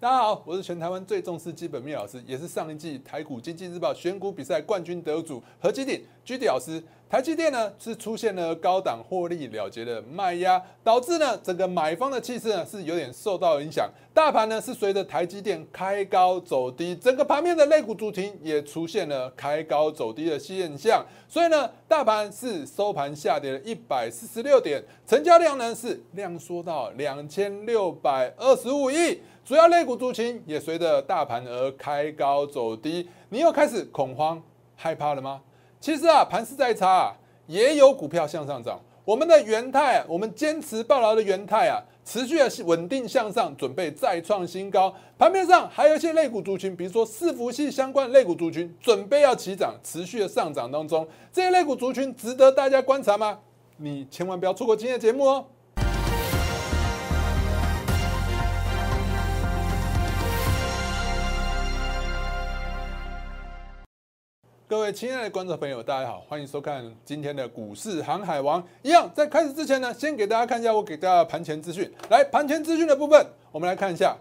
大家好，我是全台湾最重视基本面老师，也是上一季台股经济日报选股比赛冠军得主何基鼎居迪老师。台积电呢是出现了高档获利了结的卖压，导致呢整个买方的气势呢是有点受到影响。大盘呢是随着台积电开高走低，整个盘面的类股主题也出现了开高走低的现象，所以呢大盘是收盘下跌了一百四十六点，成交量呢是量缩到两千六百二十五亿。主要类股族群也随着大盘而开高走低，你又开始恐慌害怕了吗？其实啊，盘势再差啊，也有股票向上涨。我们的元泰，我们坚持抱牢的元泰啊，持续的稳定向上，准备再创新高。盘面上还有一些类股族群，比如说伺服器相关类股族群，准备要起涨，持续的上涨当中。这些类股族群值得大家观察吗？你千万不要错过今天的节目哦。各位亲爱的观众朋友，大家好，欢迎收看今天的股市航海王。一样，在开始之前呢，先给大家看一下我给大家盘前资讯。来，盘前资讯的部分，我们来看一下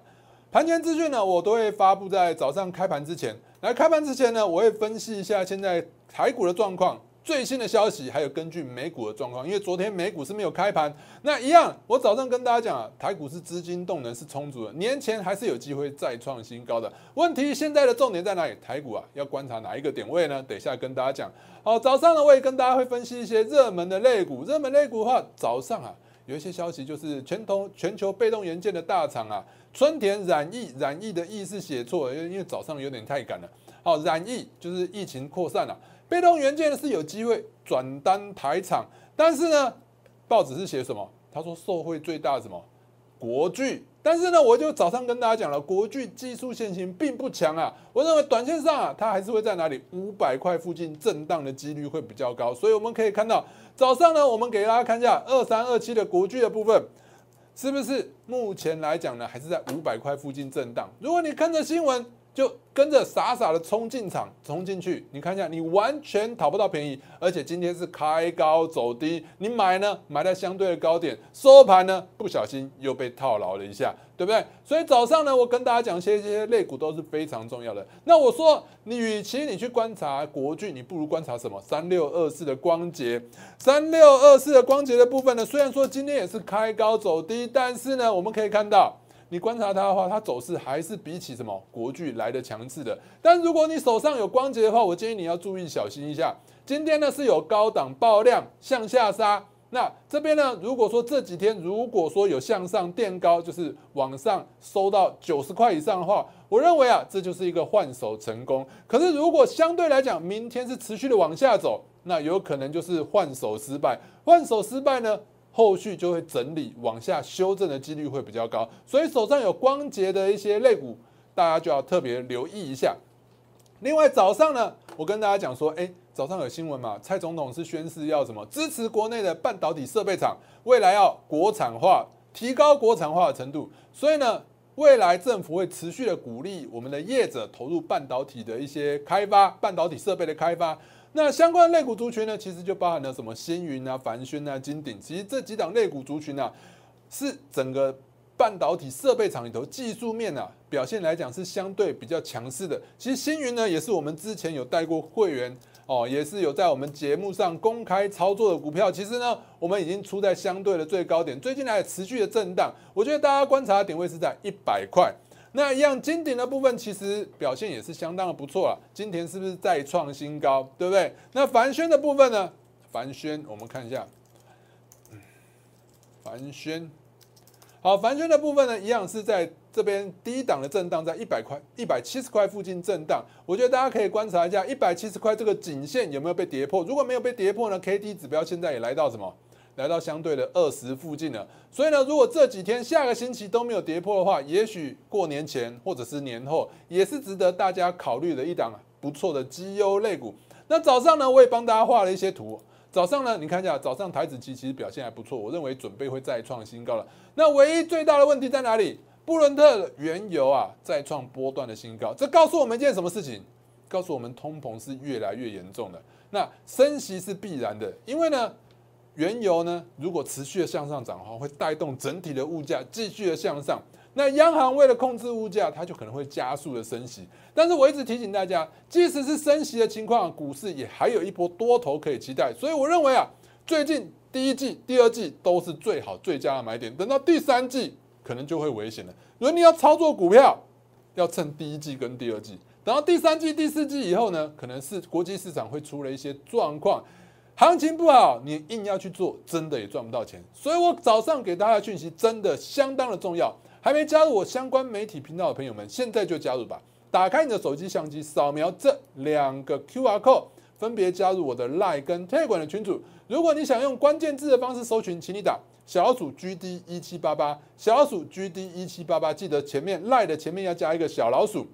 盘前资讯呢，我都会发布在早上开盘之前。来，开盘之前呢，我会分析一下现在台股的状况。最新的消息，还有根据美股的状况，因为昨天美股是没有开盘，那一样，我早上跟大家讲啊，台股是资金动能是充足的，年前还是有机会再创新高的。问题现在的重点在哪里？台股啊，要观察哪一个点位呢？等一下跟大家讲。好，早上呢，我也跟大家会分析一些热门的类股，热门类股的话，早上啊，有一些消息就是全投全球被动元件的大厂啊，春田染疫染疫的疫是写错，因为因为早上有点太赶了。好，染疫就是疫情扩散了。被动元件是有机会转单台厂，但是呢，报纸是写什么？他说受惠最大什么国巨，但是呢，我就早上跟大家讲了，国巨技术线型并不强啊。我认为短线上啊，它还是会在哪里五百块附近震荡的几率会比较高。所以我们可以看到，早上呢，我们给大家看一下二三二七的国巨的部分，是不是目前来讲呢，还是在五百块附近震荡？如果你看着新闻。就跟着傻傻的冲进场，冲进去，你看一下，你完全讨不到便宜，而且今天是开高走低，你买呢，买在相对的高点，收盘呢，不小心又被套牢了一下，对不对？所以早上呢，我跟大家讲，些这些类股都是非常重要的。那我说，你与其你去观察国巨，你不如观察什么？三六二四的光洁，三六二四的光洁的部分呢，虽然说今天也是开高走低，但是呢，我们可以看到。你观察它的话，它走势还是比起什么国巨来的强势的。但如果你手上有光洁的话，我建议你要注意小心一下。今天呢是有高档爆量向下杀，那这边呢，如果说这几天如果说有向上垫高，就是往上收到九十块以上的话，我认为啊，这就是一个换手成功。可是如果相对来讲，明天是持续的往下走，那有可能就是换手失败。换手失败呢？后续就会整理往下修正的几率会比较高，所以手上有光洁的一些类股，大家就要特别留意一下。另外早上呢，我跟大家讲说，哎，早上有新闻嘛，蔡总统是宣誓要什么支持国内的半导体设备厂，未来要国产化，提高国产化的程度。所以呢，未来政府会持续的鼓励我们的业者投入半导体的一些开发，半导体设备的开发。那相关类股族群呢，其实就包含了什么星云啊、凡轩啊、金鼎，其实这几档类股族群啊，是整个半导体设备厂里头技术面啊表现来讲是相对比较强势的。其实星云呢，也是我们之前有带过会员哦，也是有在我们节目上公开操作的股票。其实呢，我们已经出在相对的最高点，最近来持续的震荡。我觉得大家观察的点位是在一百块。那一样金鼎的部分其实表现也是相当的不错了，金田是不是再创新高，对不对？那凡轩的部分呢？凡轩我们看一下，凡轩，好，凡轩的部分呢，一样是在这边低档的震荡，在一百块、一百七十块附近震荡。我觉得大家可以观察一下一百七十块这个颈线有没有被跌破，如果没有被跌破呢，K D 指标现在也来到什么？来到相对的二十附近了，所以呢，如果这几天下个星期都没有跌破的话，也许过年前或者是年后，也是值得大家考虑的一档不错的绩优类股。那早上呢，我也帮大家画了一些图。早上呢，你看一下，早上台子期其实表现还不错，我认为准备会再创新高了。那唯一最大的问题在哪里？布伦特原油啊，再创波段的新高，这告诉我们一件什么事情？告诉我们通膨是越来越严重的，那升息是必然的，因为呢。原油呢，如果持续的向上涨的话，会带动整体的物价继续的向上。那央行为了控制物价，它就可能会加速的升息。但是我一直提醒大家，即使是升息的情况，股市也还有一波多头可以期待。所以我认为啊，最近第一季、第二季都是最好最佳的买点，等到第三季可能就会危险了。如果你要操作股票，要趁第一季跟第二季，等到第三季、第四季以后呢，可能是国际市场会出了一些状况。行情不好，你硬要去做，真的也赚不到钱。所以我早上给大家的讯息真的相当的重要。还没加入我相关媒体频道的朋友们，现在就加入吧！打开你的手机相机，扫描这两个 Q R code，分别加入我的 Line 跟 Telegram 的群组。如果你想用关键字的方式搜寻，请你打小老鼠 G D 一七八八，小老鼠 G D 一七八八，记得前面 Line 的前面要加一个小老鼠。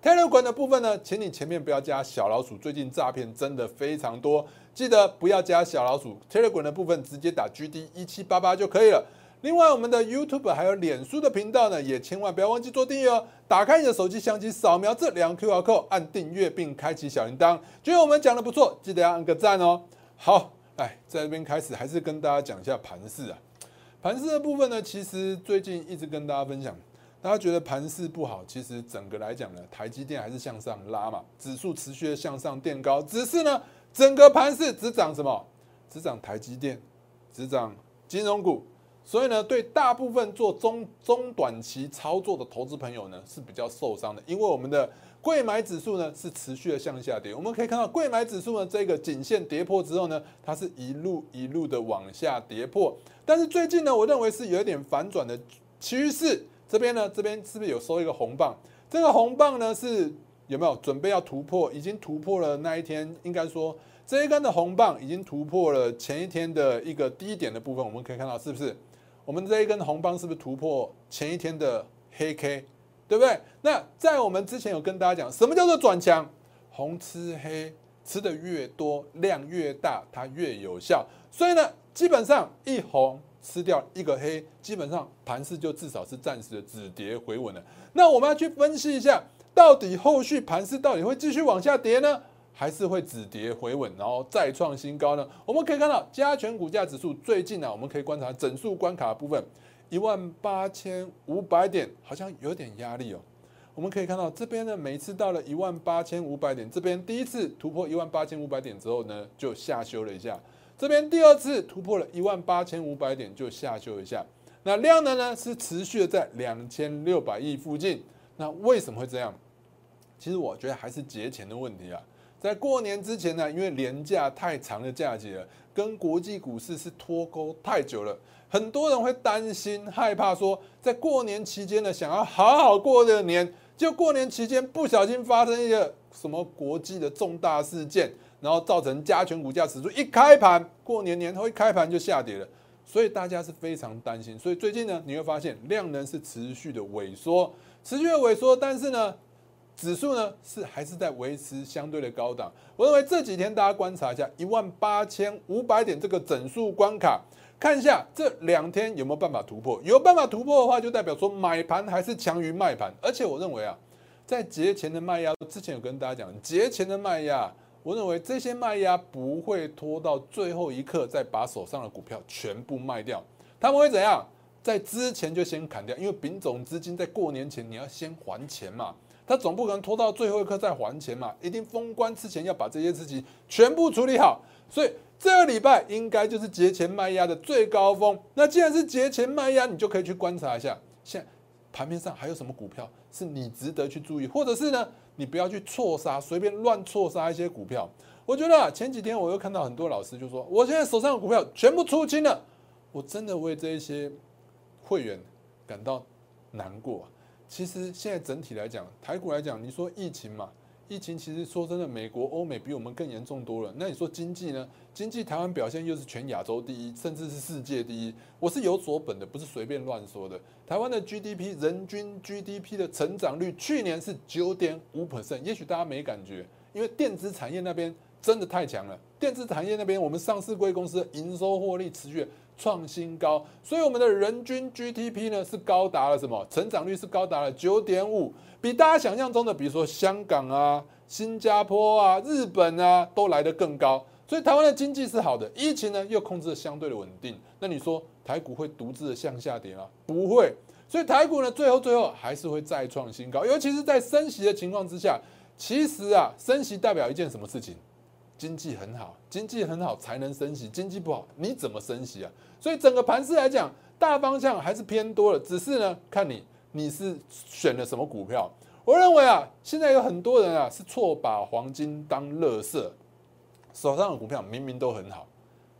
Telegram 的部分呢，请你前面不要加小老鼠，最近诈骗真的非常多。记得不要加小老鼠，Telegram 的部分直接打 GD 一七八八就可以了。另外，我们的 YouTube 还有脸书的频道呢，也千万不要忘记做订阅哦。打开你的手机相机，扫描这两 QR code，按订阅并开启小铃铛。觉得我们讲的不错，记得要按个赞哦。好，哎在这边开始，还是跟大家讲一下盘势啊。盘势的部分呢，其实最近一直跟大家分享，大家觉得盘势不好，其实整个来讲呢，台积电还是向上拉嘛，指数持续的向上垫高，只是呢。整个盘市只涨什么？只涨台积电，只涨金融股。所以呢，对大部分做中中短期操作的投资朋友呢是比较受伤的，因为我们的贵买指数呢是持续的向下跌。我们可以看到贵买指数呢这个颈线跌破之后呢，它是一路一路的往下跌破。但是最近呢，我认为是有一点反转的趋势。这边呢，这边是不是有收一个红棒？这个红棒呢是。有没有准备要突破？已经突破了那一天，应该说这一根的红棒已经突破了前一天的一个低点的部分。我们可以看到，是不是？我们这一根红棒是不是突破前一天的黑 K？对不对？那在我们之前有跟大家讲，什么叫做转强？红吃黑，吃的越多，量越大，它越有效。所以呢，基本上一红吃掉一个黑，基本上盘势就至少是暂时的止跌回稳了。那我们要去分析一下。到底后续盘势到底会继续往下跌呢，还是会止跌回稳，然后再创新高呢？我们可以看到加权股价指数最近呢，我们可以观察整数关卡部分，一万八千五百点好像有点压力哦。我们可以看到这边呢，每次到了一万八千五百点，这边第一次突破一万八千五百点之后呢，就下修了一下；这边第二次突破了一万八千五百点就下修一下。那量能呢是持续的在两千六百亿附近。那为什么会这样？其实我觉得还是节前的问题啊，在过年之前呢，因为年假太长的假期了，跟国际股市是脱钩太久了，很多人会担心害怕说，在过年期间呢，想要好好过这个年，就过年期间不小心发生一个什么国际的重大事件，然后造成加权股价指数一开盘，过年年头一开盘就下跌了，所以大家是非常担心，所以最近呢，你会发现量能是持续的萎缩，持续的萎缩，但是呢。指数呢是还是在维持相对的高档，我认为这几天大家观察一下一万八千五百点这个整数关卡，看一下这两天有没有办法突破。有办法突破的话，就代表说买盘还是强于卖盘。而且我认为啊，在节前的卖压，之前有跟大家讲，节前的卖压，我认为这些卖压不会拖到最后一刻再把手上的股票全部卖掉，他们会怎样？在之前就先砍掉，因为丙种资金在过年前你要先还钱嘛。他总不可能拖到最后一刻再还钱嘛，一定封关之前要把这些事情全部处理好。所以这个礼拜应该就是节前卖压的最高峰。那既然是节前卖压，你就可以去观察一下，现盘面上还有什么股票是你值得去注意，或者是呢，你不要去错杀，随便乱错杀一些股票。我觉得前几天我又看到很多老师就说，我现在手上的股票全部出清了，我真的为这一些会员感到难过。其实现在整体来讲，台股来讲，你说疫情嘛，疫情其实说真的，美国、欧美比我们更严重多了。那你说经济呢？经济台湾表现又是全亚洲第一，甚至是世界第一。我是有所本的，不是随便乱说的。台湾的 GDP 人均 GDP 的成长率去年是九点五 percent，也许大家没感觉，因为电子产业那边真的太强了。电子产业那边，我们上市贵公司营收获利持续。创新高，所以我们的人均 GDP 呢是高达了什么？成长率是高达了九点五，比大家想象中的，比如说香港啊、新加坡啊、日本啊，都来得更高。所以台湾的经济是好的，疫情呢又控制的相对的稳定。那你说台股会独自的向下跌吗？不会。所以台股呢，最后最后还是会再创新高，尤其是在升息的情况之下。其实啊，升息代表一件什么事情？经济很好，经济很好才能升息，经济不好你怎么升息啊？所以整个盘势来讲，大方向还是偏多的，只是呢，看你你是选了什么股票。我认为啊，现在有很多人啊是错把黄金当乐色，手上的股票明明都很好，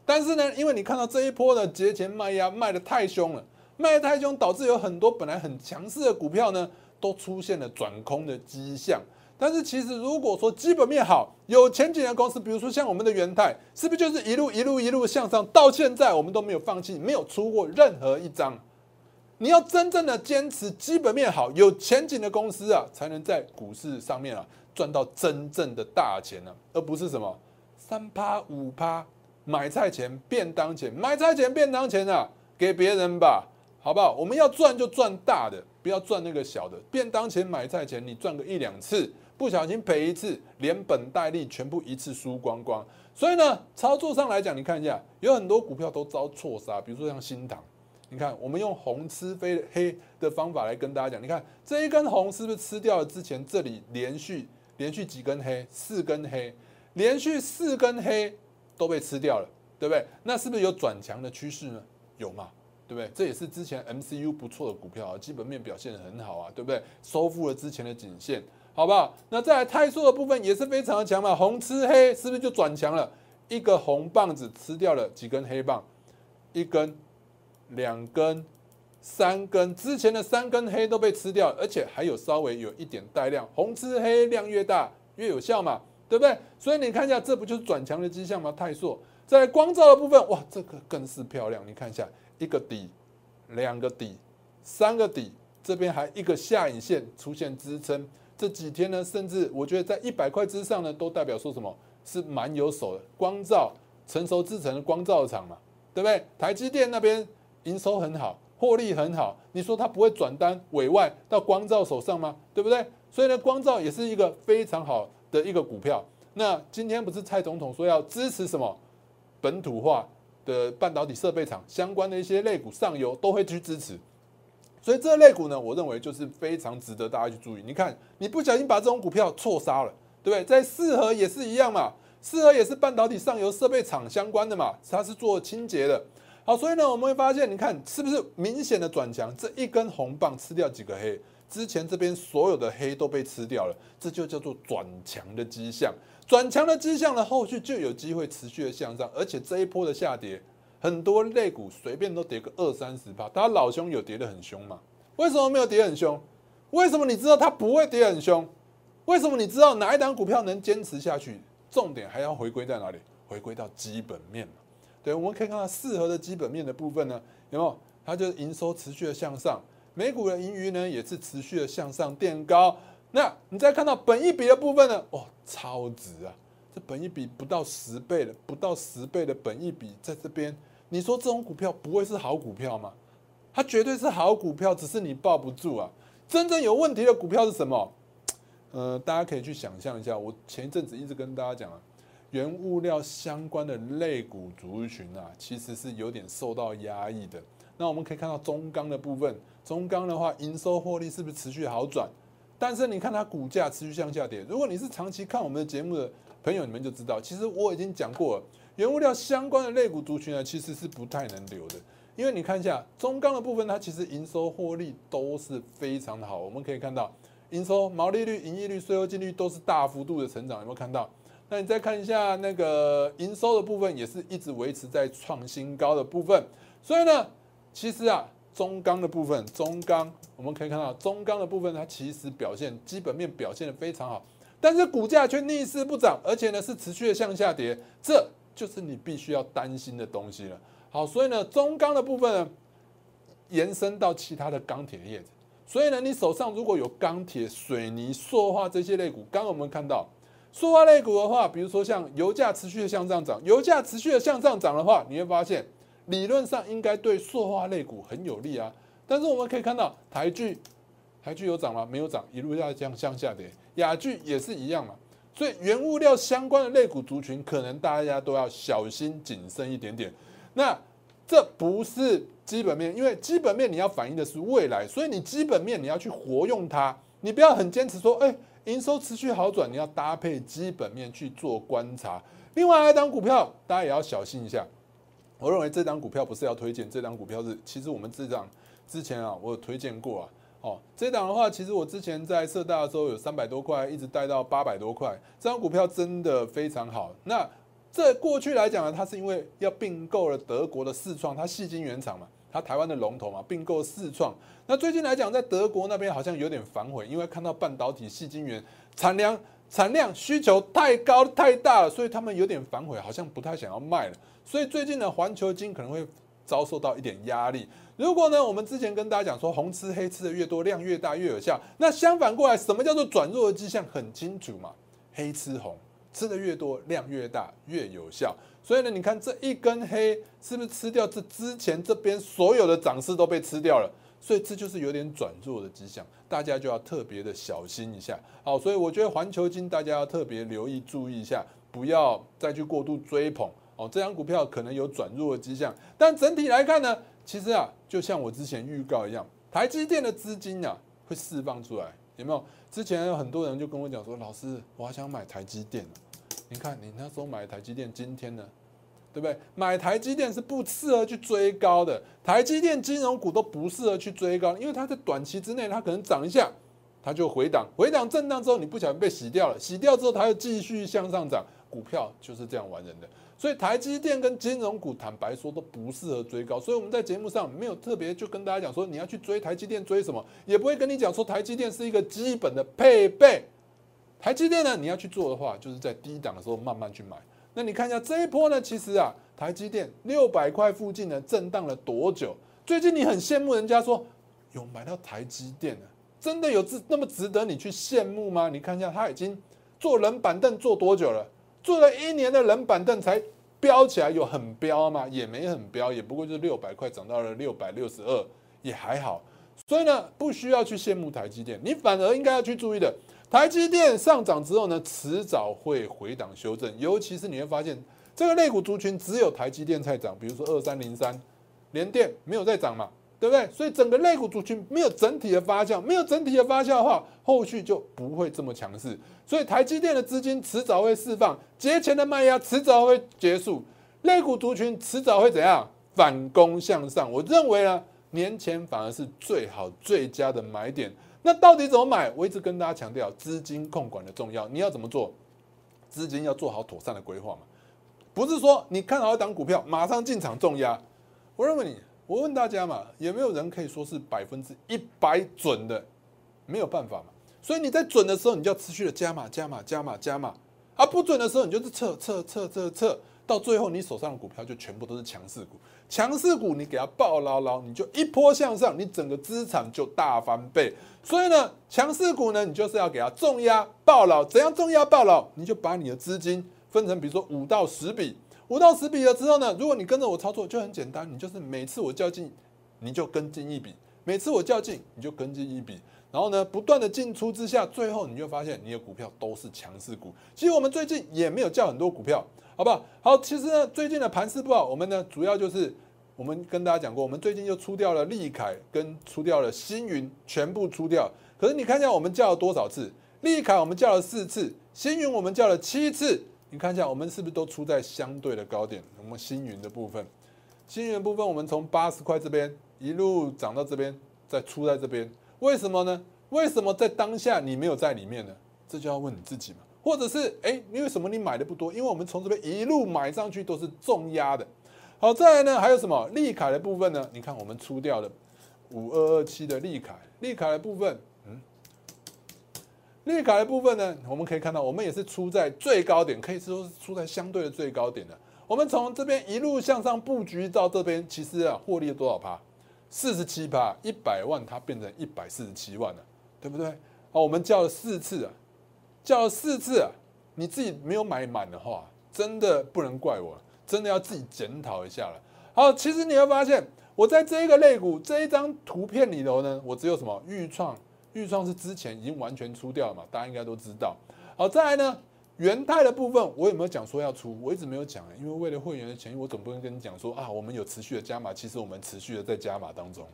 但是呢，因为你看到这一波的节前卖压卖的太凶了，卖的太凶，导致有很多本来很强势的股票呢，都出现了转空的迹象。但是其实如果说基本面好、有前景的公司，比如说像我们的元泰，是不是就是一路一路一路向上，到现在我们都没有放弃，没有出过任何一张。你要真正的坚持基本面好、有前景的公司啊，才能在股市上面啊赚到真正的大钱呢，而不是什么三趴五趴买菜钱、便当钱、买菜钱、便当钱啊，给别人吧，好不好？我们要赚就赚大的，不要赚那个小的。便当钱、买菜钱，你赚个一两次，不小心赔一次，连本带利全部一次输光光。所以呢，操作上来讲，你看一下，有很多股票都遭错杀，比如说像新塘。你看，我们用红吃飞黑的方法来跟大家讲。你看这一根红是不是吃掉了之前这里连续连续几根黑，四根黑，连续四根黑都被吃掉了，对不对？那是不是有转强的趋势呢？有嘛，对不对？这也是之前 MCU 不错的股票啊，基本面表现很好啊，对不对？收复了之前的颈线，好不好？那再来泰硕的部分也是非常的强嘛，红吃黑是不是就转强了？一个红棒子吃掉了几根黑棒，一根。两根、三根，之前的三根黑都被吃掉，而且还有稍微有一点带量，红吃黑，量越大越有效嘛，对不对？所以你看一下，这不就是转强的迹象吗？泰硕在光照的部分，哇，这个更是漂亮。你看一下，一个底，两个底，三个底，这边还一个下影线出现支撑。这几天呢，甚至我觉得在一百块之上呢，都代表说什么是蛮有手的。光照成熟制成的光照厂嘛，对不对？台积电那边。营收很好，获利很好，你说它不会转单委外到光照手上吗？对不对？所以呢，光照也是一个非常好的一个股票。那今天不是蔡总统说要支持什么本土化的半导体设备厂相关的一些类股上游都会去支持，所以这类股呢，我认为就是非常值得大家去注意。你看，你不小心把这种股票错杀了，对不对？在四合也是一样嘛，四合也是半导体上游设备厂相关的嘛，它是做清洁的。好，所以呢，我们会发现，你看是不是明显的转强？这一根红棒吃掉几个黑，之前这边所有的黑都被吃掉了，这就叫做转强的迹象。转强的迹象呢，后续就有机会持续的向上，而且这一波的下跌，很多类股随便都跌个二三十趴。它老兄有跌得很凶吗？为什么没有跌很凶？为什么你知道它不会跌很凶？为什么你知道哪一档股票能坚持下去？重点还要回归在哪里？回归到基本面。对，我们可以看到适合的基本面的部分呢，有没有？它就是营收持续的向上，美股的盈余呢也是持续的向上垫高。那你再看到本一比的部分呢，哦，超值啊！这本一比不到十倍的，不到十倍的本一比在这边，你说这种股票不会是好股票吗？它绝对是好股票，只是你抱不住啊！真正有问题的股票是什么？呃，大家可以去想象一下，我前一阵子一直跟大家讲啊。原物料相关的类股族群啊，其实是有点受到压抑的。那我们可以看到中钢的部分，中钢的话，营收获利是不是持续好转？但是你看它股价持续向下跌。如果你是长期看我们的节目的朋友，你们就知道，其实我已经讲过了，原物料相关的类股族群呢，其实是不太能留的。因为你看一下中钢的部分，它其实营收获利都是非常的好。我们可以看到，营收、毛利率、营业率、税后净率都是大幅度的成长，有没有看到？那你再看一下那个营收的部分，也是一直维持在创新高的部分。所以呢，其实啊，中钢的部分，中钢我们可以看到，中钢的部分它其实表现基本面表现的非常好，但是股价却逆势不涨，而且呢是持续的向下跌，这就是你必须要担心的东西了。好，所以呢，中钢的部分呢，延伸到其他的钢铁业。所以呢，你手上如果有钢铁、水泥、塑化这些类股，刚刚我们看到。塑化类股的话，比如说像油价持续的向上涨，油价持续的向上涨的话，你会发现理论上应该对塑化类股很有利啊。但是我们可以看到台剧，台剧有涨吗？没有涨，一路下降向下跌。雅剧也是一样嘛。所以原物料相关的类股族群，可能大家都要小心谨慎一点点。那这不是基本面，因为基本面你要反映的是未来，所以你基本面你要去活用它，你不要很坚持说，哎，营收持续好转，你要搭配基本面去做观察。另外，一档股票大家也要小心一下。我认为这张股票不是要推荐，这张股票是其实我们这张之前啊，我有推荐过啊。哦，这档的话，其实我之前在社大的时候有三百多块，一直带到八百多块，这张股票真的非常好。那这过去来讲呢，它是因为要并购了德国的四创，它细晶原厂嘛，它台湾的龙头嘛，并购四创。那最近来讲，在德国那边好像有点反悔，因为看到半导体细晶圆产量产量需求太高太大了，所以他们有点反悔，好像不太想要卖了。所以最近呢，环球金可能会遭受到一点压力。如果呢，我们之前跟大家讲说，红吃黑吃的越多，量越大越有效。那相反过来，什么叫做转弱的迹象？很清楚嘛，黑吃红，吃的越多，量越大越有效。所以呢，你看这一根黑是不是吃掉这之前这边所有的涨势都被吃掉了？所以这就是有点转弱的迹象，大家就要特别的小心一下。好，所以我觉得环球金大家要特别留意注意一下，不要再去过度追捧。哦，这张股票可能有转弱的迹象，但整体来看呢，其实啊，就像我之前预告一样，台积电的资金啊会释放出来，有没有？之前有很多人就跟我讲说，老师，我还想买台积电你看你那时候买台积电，今天呢，对不对？买台积电是不适合去追高的，台积电金融股都不适合去追高，因为它在短期之内它可能涨一下，它就回档，回档震荡之后你不小心被洗掉了，洗掉之后它又继续向上涨，股票就是这样玩人的。所以台积电跟金融股，坦白说都不适合追高。所以我们在节目上没有特别就跟大家讲说，你要去追台积电追什么，也不会跟你讲说台积电是一个基本的配备。台积电呢，你要去做的话，就是在低档的时候慢慢去买。那你看一下这一波呢，其实啊，台积电六百块附近呢震荡了多久？最近你很羡慕人家说有买到台积电的，真的有值那么值得你去羡慕吗？你看一下，他已经坐冷板凳坐多久了？坐了一年的冷板凳才飙起来，有很飙吗？也没很飙，也不过就是六百块涨到了六百六十二，也还好。所以呢，不需要去羡慕台积电，你反而应该要去注意的。台积电上涨之后呢，迟早会回档修正，尤其是你会发现这个类股族群只有台积电在涨，比如说二三零三，联电没有在涨嘛。对不对？所以整个类股族群没有整体的发酵，没有整体的发酵的话，后续就不会这么强势。所以台积电的资金迟早会释放，节前的卖压迟早会结束，类股族群迟早会怎样反攻向上？我认为呢，年前反而是最好最佳的买点。那到底怎么买？我一直跟大家强调资金控管的重要。你要怎么做？资金要做好妥善的规划嘛，不是说你看好一档股票马上进场重压。我认为你。我问大家嘛，有没有人可以说是百分之一百准的？没有办法嘛。所以你在准的时候，你就要持续的加码、加码、加码、加码；而不准的时候，你就是撤、撤、撤、撤、撤，到最后你手上的股票就全部都是强势股。强势股你给它抱牢牢，你就一波向上，你整个资产就大翻倍。所以呢，强势股呢，你就是要给它重压爆牢。怎样重压爆牢？你就把你的资金分成，比如说五到十笔。五到十笔了之后呢，如果你跟着我操作，就很简单，你就是每次我较劲，你就跟进一笔；每次我较劲，你就跟进一笔。然后呢，不断的进出之下，最后你就发现你的股票都是强势股。其实我们最近也没有叫很多股票，好不好？好，其实呢，最近的盘势不好，我们呢主要就是我们跟大家讲过，我们最近就出掉了利凯跟出掉了星云，全部出掉。可是你看一下我们叫了多少次？利凯我们叫了四次，星云我们叫了七次。你看一下，我们是不是都出在相对的高点？我们星云的部分，星云的部分，我们从八十块这边一路涨到这边，再出在这边，为什么呢？为什么在当下你没有在里面呢？这就要问你自己嘛。或者是，哎，因为什么你买的不多？因为我们从这边一路买上去都是重压的。好，再来呢，还有什么利凯的部分呢？你看我们出掉了五二二七的利凯，利凯的部分。绿卡的部分呢，我们可以看到，我们也是出在最高点，可以说是出在相对的最高点的。我们从这边一路向上布局到这边，其实啊，获利了多少趴？四十七趴，一百万它变成一百四十七万了，对不对？好，我们叫了四次啊，叫了四次啊，你自己没有买满的话，真的不能怪我，真的要自己检讨一下了。好，其实你会发现，我在这一个肋骨这一张图片里头呢，我只有什么预创。预算是之前已经完全出掉了嘛，大家应该都知道。好，再来呢，元泰的部分，我有没有讲说要出？我一直没有讲，因为为了会员的权益，我总不能跟你讲说啊，我们有持续的加码。其实我们持续的在加码当中，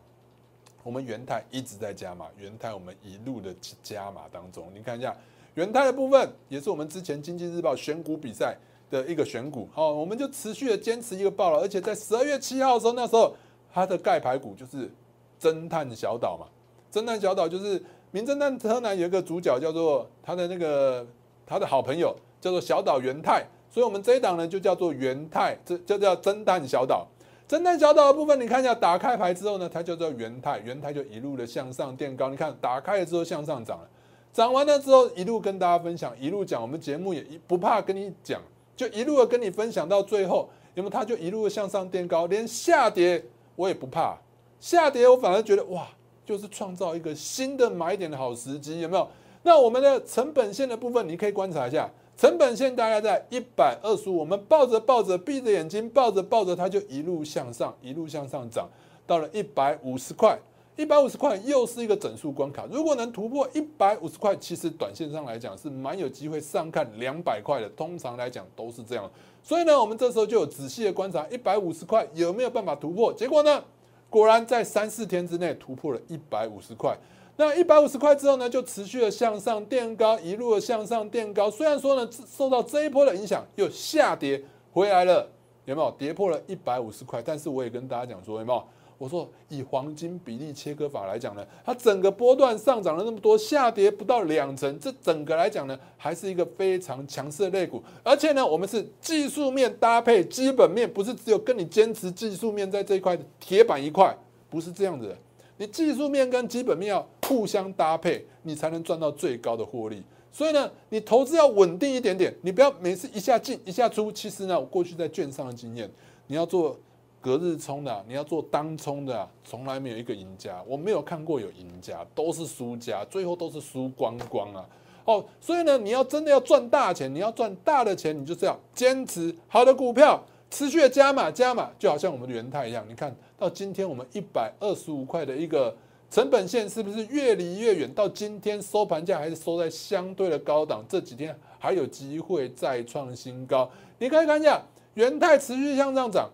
我们元泰一直在加码，元泰我们一路的加码当中。你看一下元泰的部分，也是我们之前经济日报选股比赛的一个选股，好，我们就持续的坚持一个报了，而且在十二月七号的时候，那时候它的盖牌股就是侦探小岛嘛，侦探小岛就是名侦探柯南有一个主角叫做他的那个。他的好朋友叫做小岛元太，所以我们这一档呢就叫做元太，这就叫侦探小岛。侦探小岛的部分，你看一下，打开牌之后呢，它叫做元太，元太就一路的向上垫高。你看打开了之后向上涨了，涨完了之后一路跟大家分享，一路讲，我们节目也不怕跟你讲，就一路的跟你分享到最后，因为它就一路的向上垫高，连下跌我也不怕，下跌我反而觉得哇，就是创造一个新的买点的好时机，有没有？那我们的成本线的部分，你可以观察一下，成本线大概在一百二十五。我们抱着抱着，闭着眼睛抱着抱着，它就一路向上，一路向上涨，到了一百五十块。一百五十块又是一个整数关卡，如果能突破一百五十块，其实短线上来讲是蛮有机会上看两百块的。通常来讲都是这样，所以呢，我们这时候就有仔细的观察一百五十块有没有办法突破。结果呢，果然在三四天之内突破了一百五十块。那一百五十块之后呢，就持续的向上垫高，一路的向上垫高。虽然说呢，受到这一波的影响，又下跌回来了，有没有跌破了一百五十块？但是我也跟大家讲说，有没有？我说以黄金比例切割法来讲呢，它整个波段上涨了那么多，下跌不到两成，这整个来讲呢，还是一个非常强势的类股。而且呢，我们是技术面搭配基本面，不是只有跟你坚持技术面在这一块的铁板一块，不是这样子的。你技术面跟基本面要互相搭配，你才能赚到最高的获利。所以呢，你投资要稳定一点点，你不要每次一下进一下出。其实呢，我过去在券商的经验，你要做隔日冲的，你要做当冲的，从来没有一个赢家。我没有看过有赢家，都是输家，最后都是输光光啊。哦，所以呢，你要真的要赚大钱，你要赚大的钱，你就是要坚持好的股票。持续的加码加码，就好像我们的元泰一样。你看到今天我们一百二十五块的一个成本线，是不是越离越远？到今天收盘价还是收在相对的高档，这几天还有机会再创新高。你可以看一下元泰持续向上涨，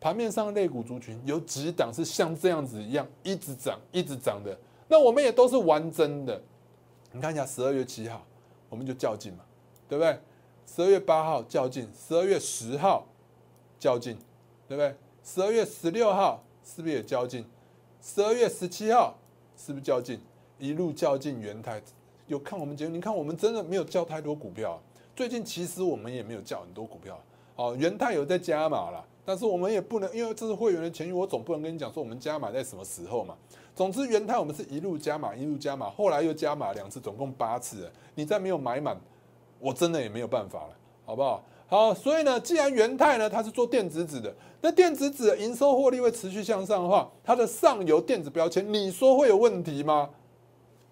盘面上的类股族群有几档是像这样子一样一直涨一直涨的。那我们也都是玩真的。你看一下十二月七号，我们就较劲嘛，对不对？十二月八号较劲，十二月十号。较劲，对不对？十二月十六号是不是也较劲？十二月十七号是不是较劲？一路较劲，元泰有看我们节目？你看我们真的没有叫太多股票。最近其实我们也没有叫很多股票。哦，元泰有在加码了，但是我们也不能，因为这是会员的钱，我总不能跟你讲说我们加码在什么时候嘛。总之，元泰我们是一路加码，一路加码，后来又加码两次，总共八次。你再没有买满，我真的也没有办法了，好不好？好，所以呢，既然元泰呢，它是做电子纸的，那电子纸的营收获利会持续向上的话，它的上游电子标签，你说会有问题吗？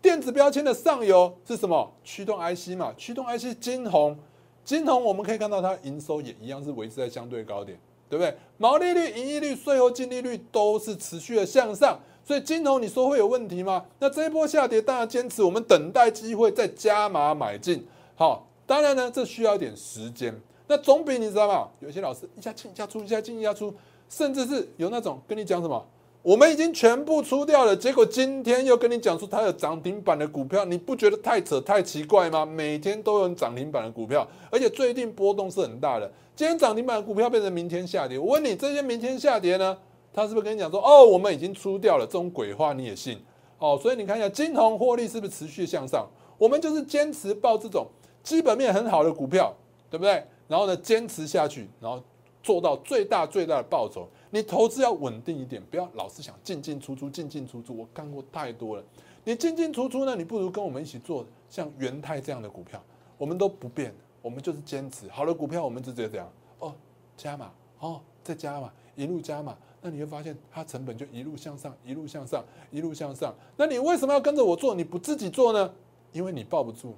电子标签的上游是什么？驱动 IC 嘛，驱动 IC 金红，金红我们可以看到它营收也一样是维持在相对高点，对不对？毛利率、盈利率、税后净利率都是持续的向上，所以金红你说会有问题吗？那这一波下跌，大家坚持我们等待机会再加码买进。好，当然呢，这需要一点时间。那总比你知道吗？有些老师一下进一下出，一下进一下出，甚至是有那种跟你讲什么，我们已经全部出掉了，结果今天又跟你讲出它有涨停板的股票，你不觉得太扯太奇怪吗？每天都有涨停板的股票，而且最近波动是很大的。今天涨停板的股票变成明天下跌，我问你，这些明天下跌呢？他是不是跟你讲说，哦，我们已经出掉了？这种鬼话你也信？哦，所以你看一下金红获利是不是持续向上？我们就是坚持报这种基本面很好的股票，对不对？然后呢，坚持下去，然后做到最大最大的报酬。你投资要稳定一点，不要老是想进进出出，进进出出。我干过太多了。你进进出出呢，你不如跟我们一起做像元泰这样的股票，我们都不变，我们就是坚持好的股票，我们直接这样哦，加码哦，再加码，一路加码。那你会发现它成本就一路向上，一路向上，一路向上。那你为什么要跟着我做？你不自己做呢？因为你抱不住，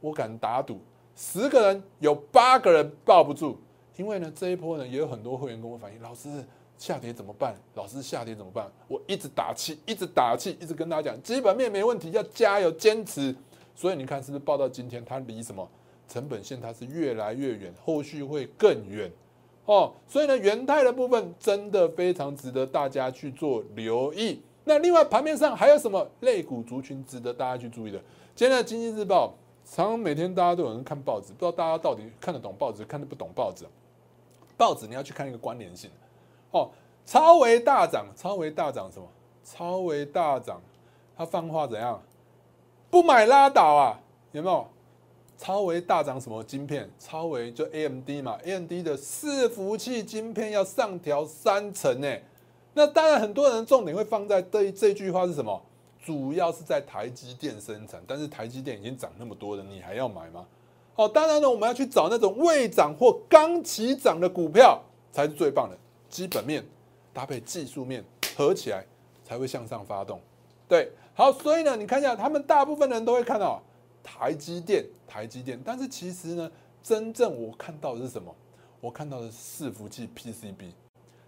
我敢打赌。十个人有八个人抱不住，因为呢这一波呢也有很多会员跟我反映，老师下跌怎么办？老师下跌怎么办？我一直打气，一直打气，一直跟大家讲，基本面没问题，要加油坚持。所以你看是不是报到今天，它离什么？成本线它是越来越远，后续会更远哦。所以呢，元泰的部分真的非常值得大家去做留意。那另外盘面上还有什么类股族群值得大家去注意的？今天的经济日报，常每天大家都有人看报纸，不知道大家到底看得懂报纸，看得不懂报纸。报纸你要去看一个关联性，哦，超微大涨，超微大涨什么？超微大涨，它放话怎样？不买拉倒啊，有没有？超微大涨什么晶片？超微就 A M D 嘛，A M D 的伺服器晶片要上调三成呢。那当然，很多人重点会放在这这句话是什么？主要是在台积电生产，但是台积电已经涨那么多了，你还要买吗？哦，当然呢，我们要去找那种未涨或刚起涨的股票才是最棒的。基本面搭配技术面合起来才会向上发动。对，好，所以呢，你看一下，他们大部分人都会看到台积电，台积电，但是其实呢，真正我看到的是什么？我看到的是伺服器 PCB，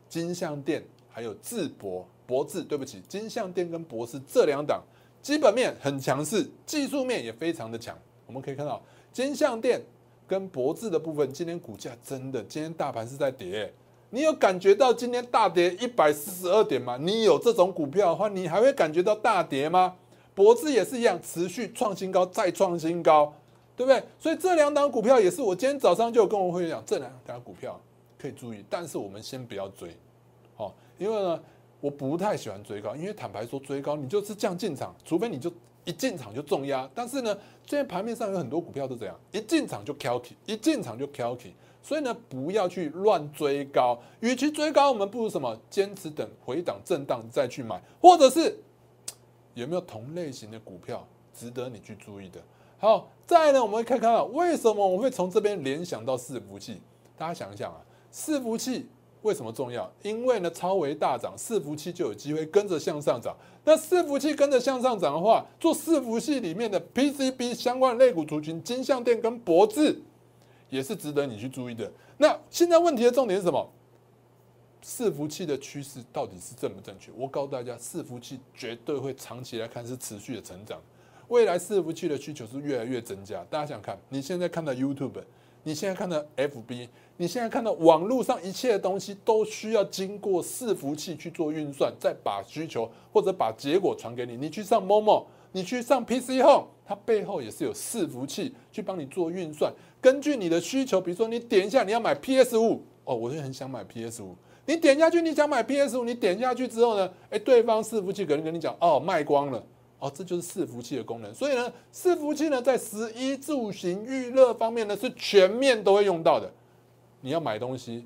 金相电。还有智博博智，对不起，金相电跟博士这两档基本面很强势，技术面也非常的强。我们可以看到金相电跟博智的部分，今天股价真的，今天大盘是在跌。你有感觉到今天大跌一百四十二点吗？你有这种股票的话，你还会感觉到大跌吗？博智也是一样，持续创新高，再创新高，对不对？所以这两档股票也是，我今天早上就有跟我会员讲，这两档股票可以注意，但是我们先不要追。好，因为呢，我不太喜欢追高，因为坦白说，追高你就是这样进场，除非你就一进场就重压。但是呢，现在盘面上有很多股票都这样，一进场就 k k 一进场就 k k 所以呢，不要去乱追高。与其追高，我们不如什么，坚持等回档震荡再去买，或者是有没有同类型的股票值得你去注意的。好，再呢，我们会看看为什么我会从这边联想到伺服器。大家想一想啊，伺服器。为什么重要？因为呢，超微大涨，伺服器就有机会跟着向上涨。那伺服器跟着向上涨的话，做伺服器里面的 PCB 相关类股族群，金相电跟博智也是值得你去注意的。那现在问题的重点是什么？伺服器的趋势到底是正不正确？我告诉大家，伺服器绝对会长期来看是持续的成长，未来伺服器的需求是越来越增加。大家想看，你现在看到 YouTube。你现在看到 FB，你现在看到网络上一切的东西都需要经过伺服器去做运算，再把需求或者把结果传给你。你去上 Momo，你去上 PC Home，它背后也是有伺服器去帮你做运算。根据你的需求，比如说你点一下你要买 PS 五，哦，我就很想买 PS 五。你点下去你想买 PS 五，你点下去之后呢，哎，对方伺服器可能跟你讲，哦，卖光了。哦，这就是伺服器的功能。所以呢，伺服器呢，在食衣住行娱乐方面呢，是全面都会用到的。你要买东西，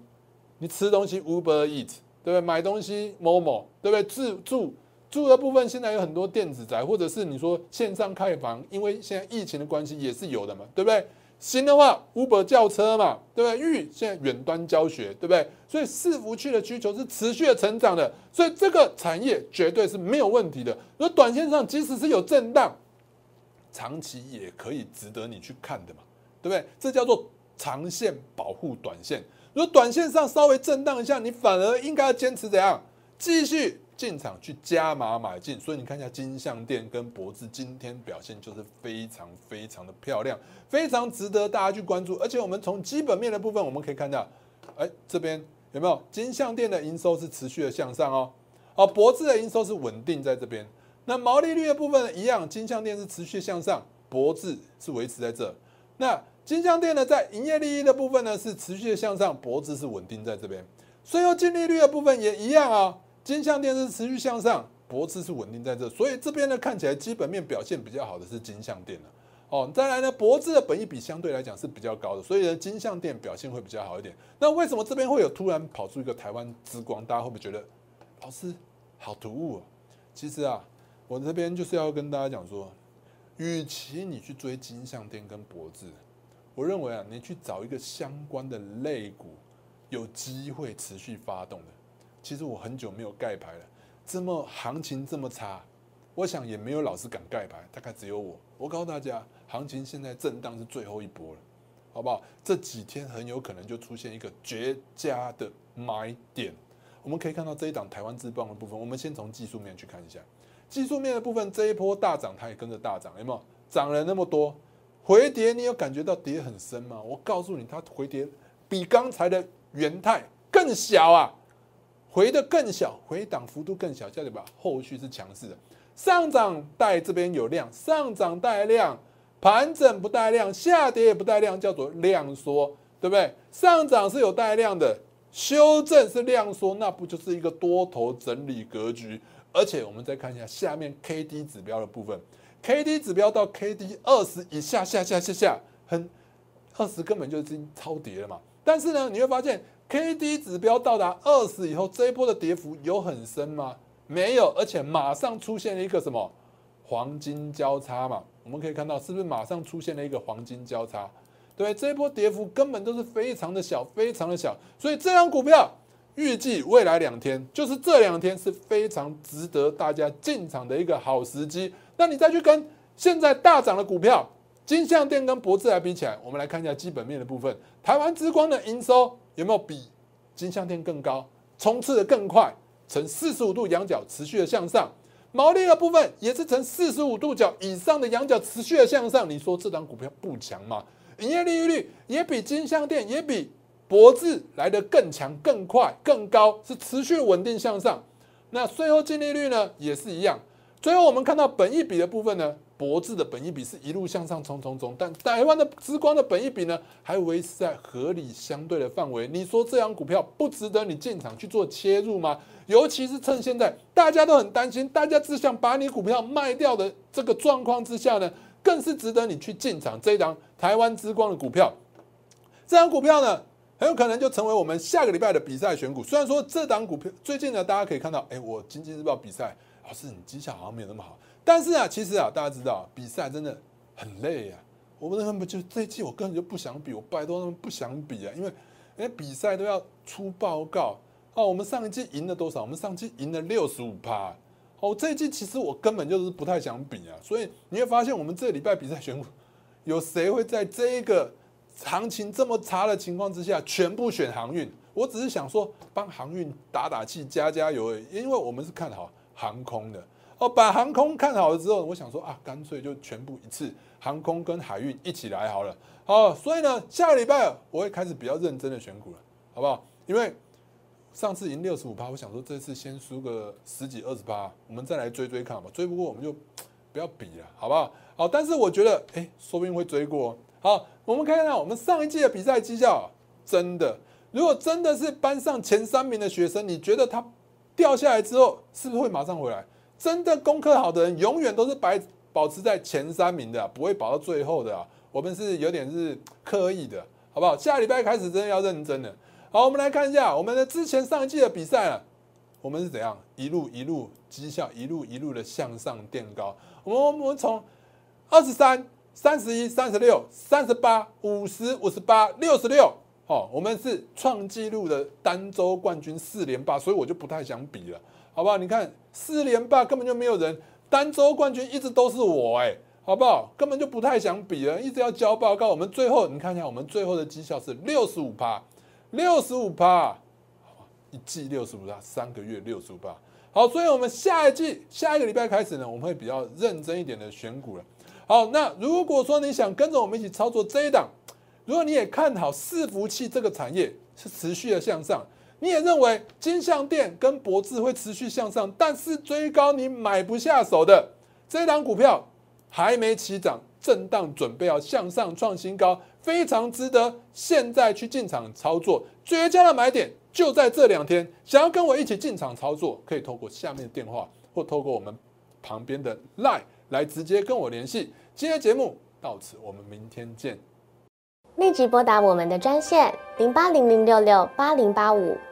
你吃东西，Uber Eat，对不对？买东西，Momo，对不对？自住住的部分，现在有很多电子宅，或者是你说线上开房，因为现在疫情的关系，也是有的嘛，对不对？新的话，Uber 轿车嘛，对不对？玉现在远端教学，对不对？所以伺服器的需求是持续的成长的，所以这个产业绝对是没有问题的。而短线上即使是有震荡，长期也可以值得你去看的嘛，对不对？这叫做长线保护短线。如果短线上稍微震荡一下，你反而应该要坚持怎样？继续。进场去加码买进，所以你看一下金相店跟博智今天表现就是非常非常的漂亮，非常值得大家去关注。而且我们从基本面的部分，我们可以看到，哎，这边有没有金相店的营收是持续的向上哦，哦，博智的营收是稳定在这边。那毛利率的部分一样，金相店是持续向上，博智是维持在这。那金相店呢，在营业利益的部分呢是持续的向上，博智是稳定在这边。税后净利率的部分也一样啊。金相电是持续向上，博智是稳定在这，所以这边呢看起来基本面表现比较好的是金相电了。哦，再来呢，博智的本益比相对来讲是比较高的，所以呢金相电表现会比较好一点。那为什么这边会有突然跑出一个台湾之光？大家会不会觉得老师好突兀？其实啊，我这边就是要跟大家讲说，与其你去追金相电跟博智，我认为啊，你去找一个相关的类股，有机会持续发动的。其实我很久没有盖牌了，这么行情这么差，我想也没有老师敢盖牌，大概只有我。我告诉大家，行情现在震荡是最后一波了，好不好？这几天很有可能就出现一个绝佳的买点。我们可以看到这一档台湾之棒的部分，我们先从技术面去看一下。技术面的部分，这一波大涨，它也跟着大涨，有没有？涨了那么多，回跌你有感觉到跌很深吗？我告诉你，它回跌比刚才的元泰更小啊，回的更小，回档幅度更小，叫什么？后续是强势的，上涨带这边有量，上涨带量，盘整不带量，下跌也不带量，叫做量缩，对不对？上涨是有带量的，修正是量缩，那不就是一个多头整理格局？而且我们再看一下下面 K D 指标的部分，K D 指标到 K D 二十以下，下下下下，很二十根本就已经超跌了嘛。但是呢，你会发现 K D 指标到达二十以后，这一波的跌幅有很深吗？没有，而且马上出现了一个什么黄金交叉嘛？我们可以看到，是不是马上出现了一个黄金交叉？对，这一波跌幅根本都是非常的小，非常的小，所以这张股票。预计未来两天，就是这两天是非常值得大家进场的一个好时机。那你再去跟现在大涨的股票，金相电跟博智来比起来，我们来看一下基本面的部分。台湾之光的营收有没有比金相店更高，冲刺的更快，呈四十五度仰角持续的向上。毛利的部分也是呈四十五度角以上的仰角持续的向上。你说这档股票不强吗？营业利率也比金相店也比。博智来的更强、更快、更高，是持续稳定向上。那税后净利率呢，也是一样。最后我们看到本益比的部分呢，博智的本益比是一路向上冲冲冲，但台湾的之光的本益比呢，还维持在合理相对的范围。你说这样股票不值得你进场去做切入吗？尤其是趁现在大家都很担心，大家只想把你股票卖掉的这个状况之下呢，更是值得你去进场这一档台湾之光的股票。这张股票呢？很有可能就成为我们下个礼拜的比赛选股。虽然说这档股票最近呢，大家可以看到，哎，我经济日报比赛老师，你绩效好像没有那么好。但是啊，其实啊，大家知道比赛真的很累呀。我们根本就这一季我根本就不想比，我拜托他们不想比啊，因为为比赛都要出报告哦。我们上一季赢了多少？我们上一季赢了六十五趴。哦，这一季其实我根本就是不太想比啊。所以你会发现，我们这礼拜比赛选股，有谁会在这一个？行情这么差的情况之下，全部选航运，我只是想说帮航运打打气、加加油而已。因为我们是看好航空的哦，把航空看好了之后，我想说啊，干脆就全部一次航空跟海运一起来好了。好，所以呢，下个礼拜我会开始比较认真的选股了，好不好？因为上次赢六十五趴，我想说这次先输个十几二十趴，我们再来追追看吧。追不过我们就不要比了，好不好？好，但是我觉得，哎，说不定会追过。好，我们看看我们上一季的比赛绩效，真的，如果真的是班上前三名的学生，你觉得他掉下来之后，是不是会马上回来？真的功课好的人，永远都是白保持在前三名的，不会保到最后的啊。我们是有点是刻意的，好不好？下礼拜开始真的要认真的。好，我们来看一下我们的之前上一季的比赛啊，我们是怎样一路一路绩效一路一路的向上垫高。我们我们从二十三。三十一、三十六、三十八、五十、五十八、六十六，哦，我们是创纪录的单周冠军四连霸，所以我就不太想比了，好不好？你看四连霸根本就没有人，单周冠军一直都是我，哎，好不好？根本就不太想比了，一直要交报告。我们最后你看一下，我们最后的绩效是六十五趴，六十五趴，一季六十五趴，三个月六十五趴。好，所以我们下一季下一个礼拜开始呢，我们会比较认真一点的选股了。好，那如果说你想跟着我们一起操作这一档，如果你也看好伺服器这个产业是持续的向上，你也认为金相店跟博智会持续向上，但是追高你买不下手的这一档股票还没起涨，震荡准备要向上创新高，非常值得现在去进场操作，绝佳的买点就在这两天。想要跟我一起进场操作，可以透过下面的电话或透过我们旁边的 Line。来直接跟我联系。今天节目到此，我们明天见。立即拨打我们的专线零八零零六六八零八五